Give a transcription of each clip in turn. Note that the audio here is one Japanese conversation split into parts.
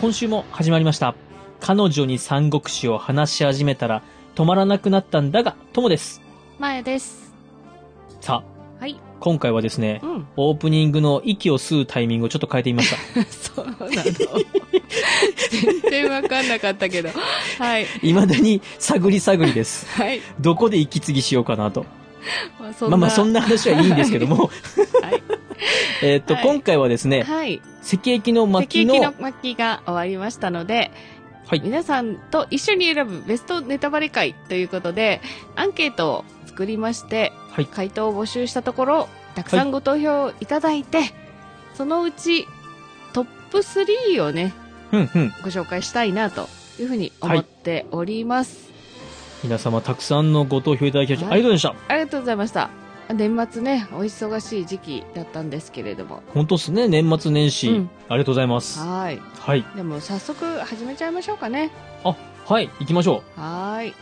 今週も始まりました。彼女に三国志を話し始めたら止まらなくなったんだが、ともです。まやです。さあ、はい。今回はですねう、ん。オープニングの息を吸うタイミングをちょっと変えてみました。そうなの。全然わかんなかったけど。はい。未だに探り探りです。はい。どこで息継ぎしようかなと。まあ、そまあまあそんな話はいいんですけども、はい。えっと、はい今回はですね、はい。石液の石巻の、器の巻きが終わりましたので、はい、皆さんと一緒に選ぶベストネタバレ会ということで、アンケートを作りまして、はい、回答を募集したところ、たくさんご投票いただいて、そのうちトップ3をね、うんうん。ご紹介したいなというふうに思っております。皆様たくさんのご投票いただきまして、はいありがとうございました。ありがとうございました。年末ね、お忙しい時期だったんですけれども。本当ですね、年末年始、うんありがとうございます。はい。はい。でも早速始めちゃいましょうかね。あ、はい、行きましょはい。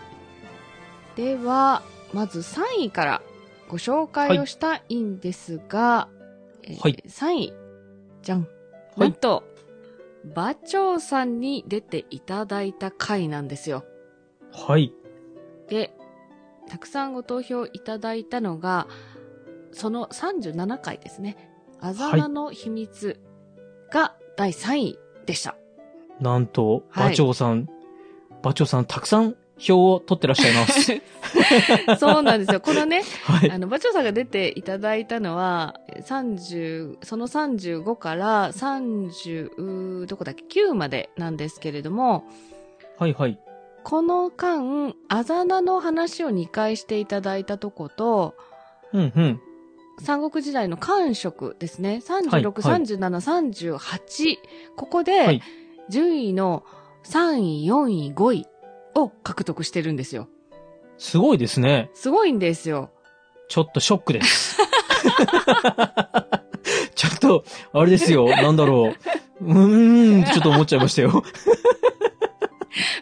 では、まず3位からご紹介をしたいんですが、えーはい3位、じゃん。はいなんと、馬長さんに出ていただいた回なんですよ。う。はい。で、たくさんご投票いただいたのが、その37回ですね。あざなの秘密が第3位でした。なんと、はい馬長さん、馬長さんたくさん票を取ってらっしゃいます。そうなんですよ。このね、はい。あの、馬長さんが出ていただいたのは、30、その35から30、どこだっけ、9までなんですけれども、はいはい。この間、あざなの話を2回していただいたとこと、うんうん。三国時代の官職ですね。36、はいはい37、38。ここはでい、順位の3位、4位、5位を獲得してるんですよ。すごいですね。すごいんですよ。ちょっとショックです。ちょっと、あれですよ、なんだろう。うーん、ちょっと思っちゃいましたよ。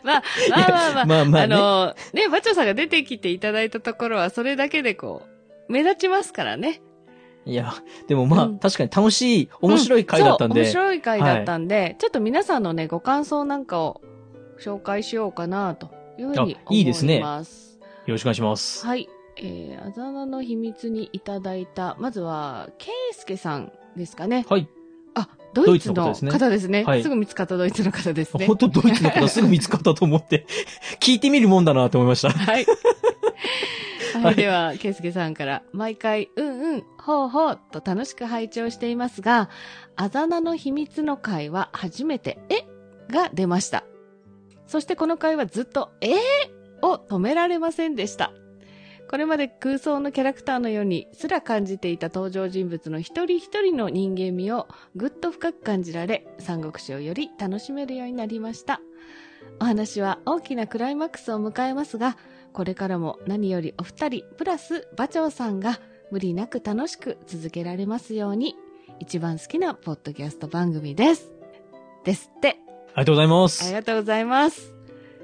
まあ、まあまあまあ、まあまあねあの、ね、バチョさんが出てきていただいたところは、それだけでこう、目立ちますからね。いや、でもまあ、うん確かに楽しい、面白い回だったんで。そう、面白い回だったんで、ちょっと皆さんのね、ご感想なんかを紹介しようかな、というふうに思います。あいいですねよろしくお願いします。はい。えー、あざなの秘密にいただいた、まずは、ケイスケさんですかね。はい。あ、ドイツの方ですね。はいすぐ見つかったドイツの方ですね。本当ドイツの方すぐ見つかったと思って、聞いてみるもんだなと思いました。はい。は はいい、では、ケイスケさんから、毎回、うんうん、ほうほう、と楽しく拝聴していますが、あざなの秘密の回は初めて、え？が出ました。そしてこの回はずっと、え？ーを止められませんでした。これまで空想のキャラクターのようにすら感じていた登場人物の一人一人の人間味をぐっと深く感じられ、三国志をより楽しめるようになりました。お話は大きなクライマックスを迎えますが、これからも何よりお二人、プラス馬長さんが無理なく楽しく続けられますように、一番好きなポッドキャスト番組です。ですって。ありがとうございまありす。がとうございます。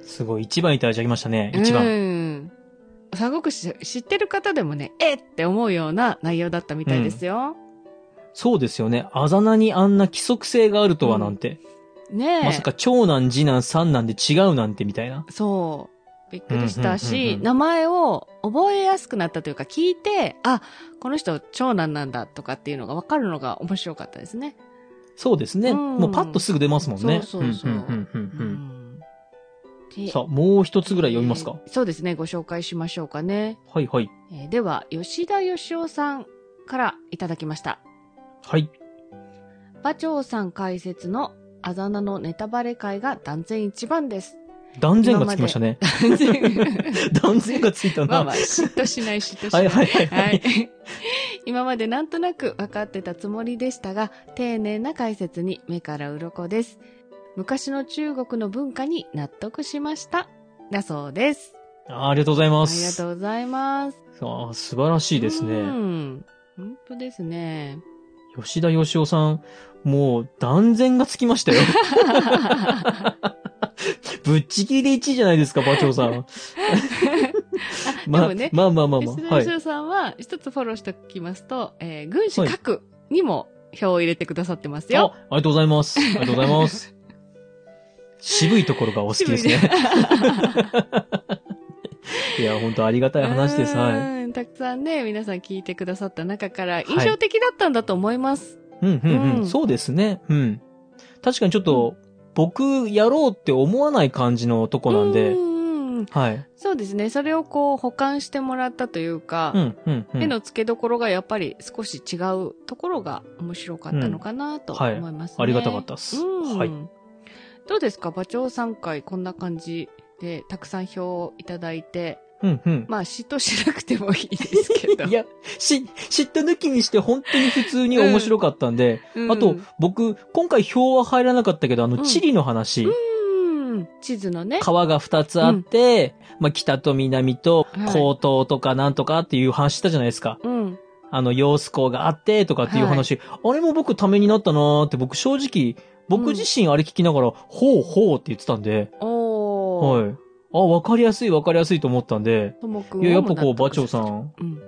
すごい、一番いただきましたね。一う番。ん。三国志知ってる方でもね、えって思うような内容だったみたいですよ。そうですよね。あざなにあんな規則性があるとはなんて。ねえ。まさか長男、次男、三男で違うなんてみたいな。そう。びっくりしうんうんうんたし、うん名前を覚えやすくなったというか、聞いて、あ、この人長男なんだとかっていうのが分かるのが面白かったですね。そうですね。うんもうパッとすぐ出ますもんね。そうそうそうんんうんうんうんうんでさあ、もう一つぐらい読みますか？えーそうですね、ご紹介しましょうかね。はいはい。えーでは、吉田義雄さんからいただきました。はい。馬長さん解説のあざなのネタバレ会が断然一番です。断然がつきましたね。断然 断然がついたな。まあまあ、嫉妬しない、嫉妬しな。はいいはいはいははいい。今までなんとなく分かってたつもりでしたが、丁寧な解説に目から鱗です。昔の中国の文化に納得しました。だそうです。あありがとうございありがます。とうございます。ああ素晴らしいですうね。ん。本当ですね。吉田義雄さん、もう断然がつきましたよ。ぶっちぎりで1位じゃないですか、馬長さん。まあねまあまあまあまあ。はい。吉田義雄さんは、一つフォローしておきますと、えー軍師各にも票を入れてくださってますあ、よ。ありがとうございます。ありがとうございます。渋いところがお好きですね。いや、本当ありがたい話です。はい。うんたくさんね、皆さん聞いてくださった中から印象的だったんだと思います。うん、うん、うん。うんそうですね。うん。確かにちょっと、僕、やろうって思わない感じのとこなんで、うんはい。そうですね。それをこう保管してもらったというか、うん、うん、うん。絵の付けどころがやっぱり少し違うところが面白かったのかなとはい思いますね。ありがたかったです。うんはい。どうですか？馬長さん会こんな感じでたくさん票をいただいて、うん、うん。まあ嫉妬しなくてもいいですけど。いや、し、知った抜きにして本当に普通に面白かったんで、うんあと、僕、今回票は入らなかったけど、あの、うん地理の話、うん、地図のね。川が二つあって、まあ、北と南とはい江東とかなんとかっていう話したじゃないですか。うん。あの、様子港があってとかっていう話、あれも僕ためになったなーって僕正直、僕自身あれ聞きながら、ほうほうって言ってたんで、おー。はい。あ、わかりやすいわかりやすいと思ったんで、ともくんいや、やっぱこう、馬馬長さん、うん。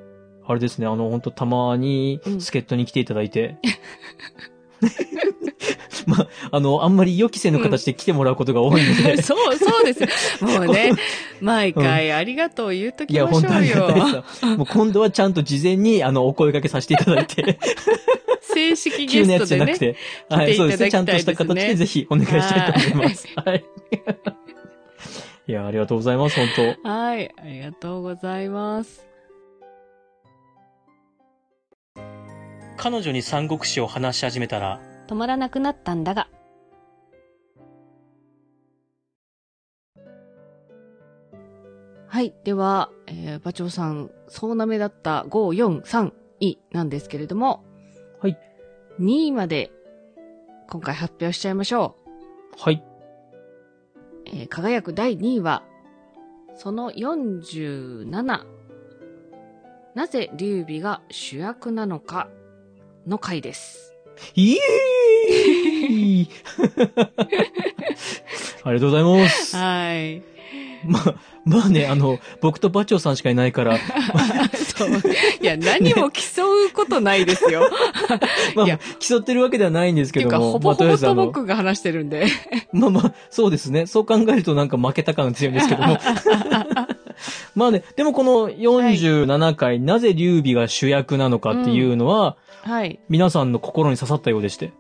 あれですね、あの、本当たまにうん、助っ人に来ていただいて。まあ、あの、あんまり予期せぬ形で来てもらうことが多いので。そう、そうです。もうね、毎回ありがとう言うといや、きま本当ありしょうよが。たいです。もう今度はちゃんと事前に、あの、お声掛けさせていただいて、正式急なやゲストでね。つじゃなくて、はい、そうですね。ちゃんとした形でぜひお願いしたいと思います。はい。いや、ありがとうございます、本当はい、ありがとうございます。彼女に三国志を話し始めたら、止まらなくなったんだが。はい。では、えー、馬長さん、総なめだった5、4、3位なんですけれども。はい。2位まで、今回発表しちゃいましょはい。う。えー輝く第2位は、その47。なぜ劉備が主役なのかの回です。イエーイ ありがとうございます。はい。まあ、まあね、あの、僕とバチョウさんしかいないから、そう。いや、何も競うことないですよ。まあいや、競ってるわけではないんですけども、ほぼほぼと僕が話してるんで。まあまあ、そうですね。そう考えるとなんか負けた感が強いんですけども。まあね、でもこの47回、なぜ劉備が主役なのかっていうのは、はい。皆さんの心に刺さったようでして。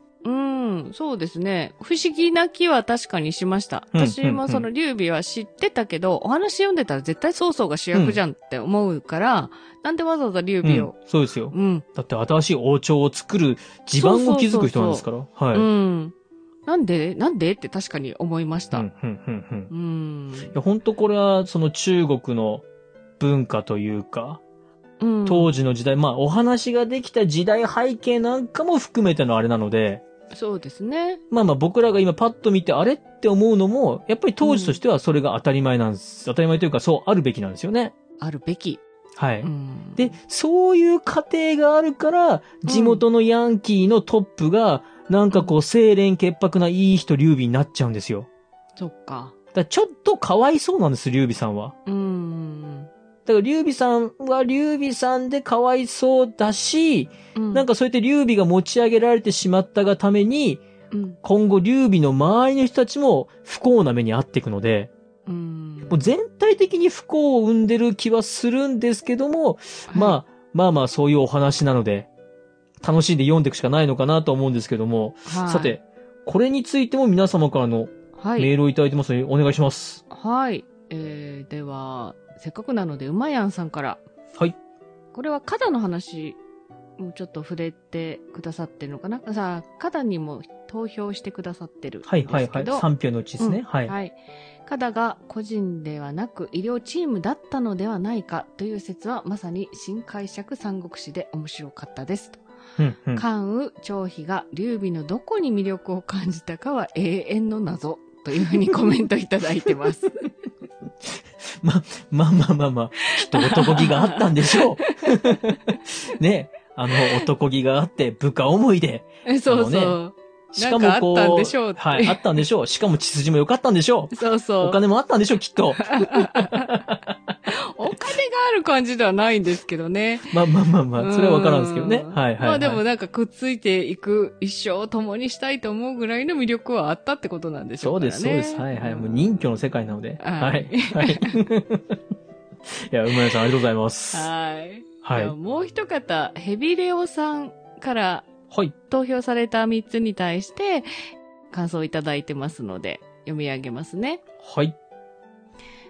うん、そうですね。不思議な気は確かにしました。うん私もその劉備は知ってたけど、お話読んでたら絶対曹操が主役じゃんって思うから、なんでわざわざ劉備を。そうですよ。うん。だって新しい王朝を作る地盤を築く人なんですから。はい。うん。なんでなんでって確かに思いました。うん、うん、うん、うん。うん。いや、本当これは、その中国の文化というか、うん。当時の時代、まあ、お話ができた時代背景なんかも含めてのあれなので、そうですね。まあまあ僕らが今パッと見てあれって思うのも、やっぱり当時としてはそれが当たり前なんです。当たり前というかそうあるべきなんですよね。あるべき。はい。うん。で、そういう過程があるから、地元のヤンキーのトップが、なんかこう、清廉潔白ないい人劉備になっちゃうんですよ。そっか。だからちょっとかわいそうなんです、劉備さんは。うん。だから劉備さんは劉備さんでかわいそうだし、なんか、かそうやって劉備が持ち上げられてしまったがために、うん。今後劉備の周りの人たちも不幸な目に遭っていくので、うん。もう全体的に不幸を生んでる気はするんですけども、まあ、まあまあそういうお話なので、楽しんで読んでいくしかないのかなと思うんですけども、あ、はいさて、、これについても皆様からのはい。メールをいただいてますので、お願いします。はい。えー、では、せっかくなので、うまやんさんから。はい。これは肩の話もちょっと触れてくださってるのかな？さあ、肩にも投票してくださってるんですけど。はいはいはい。3票のうちですね。うんはい。はい。肩が個人ではなく医療チームだったのではないかという説はまさに新解釈三国志で面白かったですと。うんうん。関羽、張飛が劉備のどこに魅力を感じたかは永遠の謎というふうにコメントいただいてます。ま、まあまあまあまあ、きっと男気があったんでしょう。ねあの、男気があって、部下思いで、えそうそう。しかもこう、あったんでしょうはい、あったんでしょう。しかも血筋も良かったんでしょう。そうそう。お金もあったんでしょう、きっと。ある感じではないんですけどね。まあまあまあまあ、それはわからんですけどね。うんはいはい、はい。まあでもなんかくっついていく一生を共にしたいと思うぐらいの魅力はあったってことなんでしょからね。そううです、そうです。はいはい。もう人魚の世界なので。ははいい。はい。いや、馬屋さんありがとうございます。はい。はいもう一方、ヘビレオさんからはい。投票された3つに対して感想をいただいてますので、読み上げますね。はい。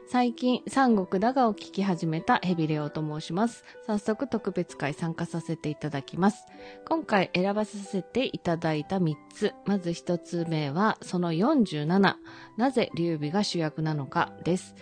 最近、三国だがを聞き始めたヘビレオと申します。早速特別会参加させていただきます。今回選ばさせていただいた3つ。まず1つ目は、その47。なぜ劉備が主役なのかです。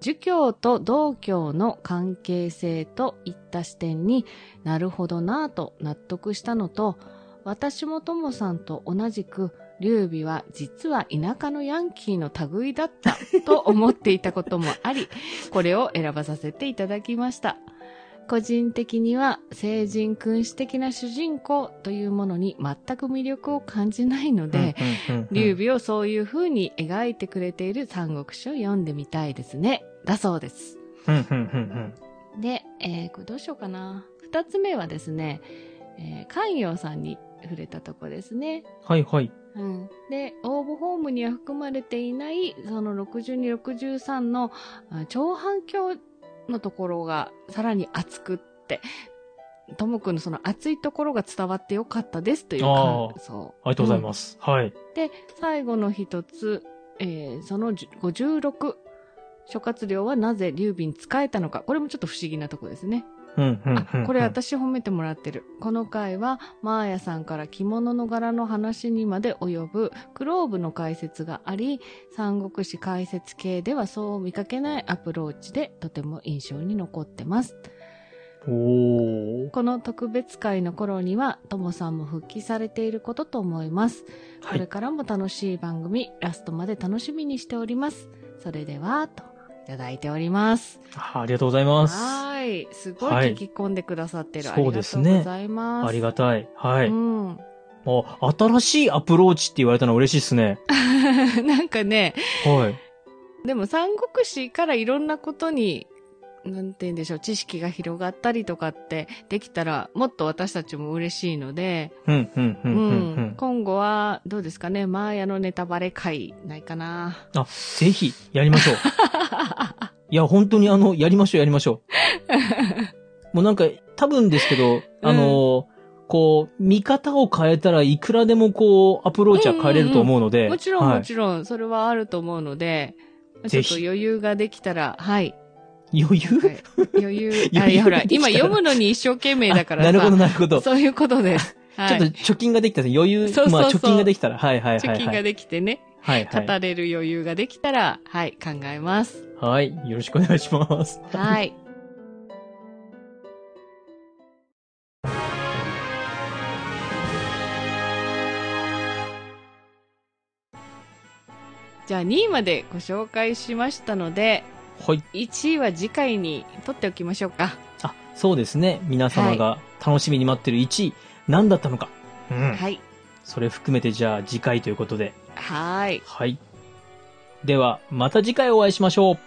儒教と道教の関係性といった視点になるほどなぁと納得したのと、私もともさんと同じく、劉備は実は田舎のヤンキーの類だったと思っていたこともあり、これを選ばさせていただきました。個人的には聖人君主的な主人公というものに全く魅力を感じないので、劉備をそういう風に描いてくれている三国志を読んでみたいですね。だそうです。で、えーこれどうしようかな。二つ目はですね、えー、関陽さんに触れたとこですね。はいはい。うん。で、応募フォームには含まれていない、その62、63のあ長反響のところがさらに熱くって、ともくんのその熱いところが伝わってよかったですという感想。ありがとうございます。はい。で、最後の一つ、えーそのじゅ56、諸葛亮はなぜ劉備に仕えたのか。これもちょっと不思議なとこですね。うんうんうんうんあ、これ私褒めてもらってる。この回は、マーヤさんから着物の柄の話にまで及ぶ、クローブの解説があり、三国志解説系ではそう見かけないアプローチで、とても印象に残ってます。おー。この特別会の頃には、ともさんも復帰されていることと思います。これはい。からも楽しい番組、ラストまで楽しみにしております。それでは、と、いただいております。あありがとうございます。い。すごいはい聞き込んでくださってる。そうですねありがとうございます。ありがたい。はい。うん。あ、新しいアプローチって言われたのは嬉しいですね。なんかね、はい。でも三国志からいろんなことに、なんて言うんでしょう、知識が広がったりとかってできたら、もっと私たちも嬉しいので、うん、うん、う、うんうん、うん。今後は、どうですかね、マーヤのネタバレ会、ないかな。あ、ぜひ、やりましょう。いや、本当にあの、やりましょう、やりましょう。もうなんか、多分ですけど、あの、こう、見方を変えたらいくらでもこう、アプローチは変えれると思うので。もちろん、はいもちろん、それはあると思うので、ちょっと余裕ができたら、はい。余裕、はい余裕。あ、余裕いや、ほら、今読むのに一生懸命だからさ。あなるほど、なるほど。ちそういうことです。はょっとい。貯金ができたら余裕、そうそうそうまあ貯金ができたら、はいはいはい、はい。貯金ができてね、はいはい。語れる余裕ができたら、はい、考えます。はい。よろしくお願いします。はい。じゃあ2位までご紹介しましたので、はい。1位は次回に取っておきましょうか。あ、そうですね。皆様が楽しみに待ってる1位、何だったのか。うん。はい。それ含めてじゃあ次回ということで。はい。はい。では、また次回お会いしましょう。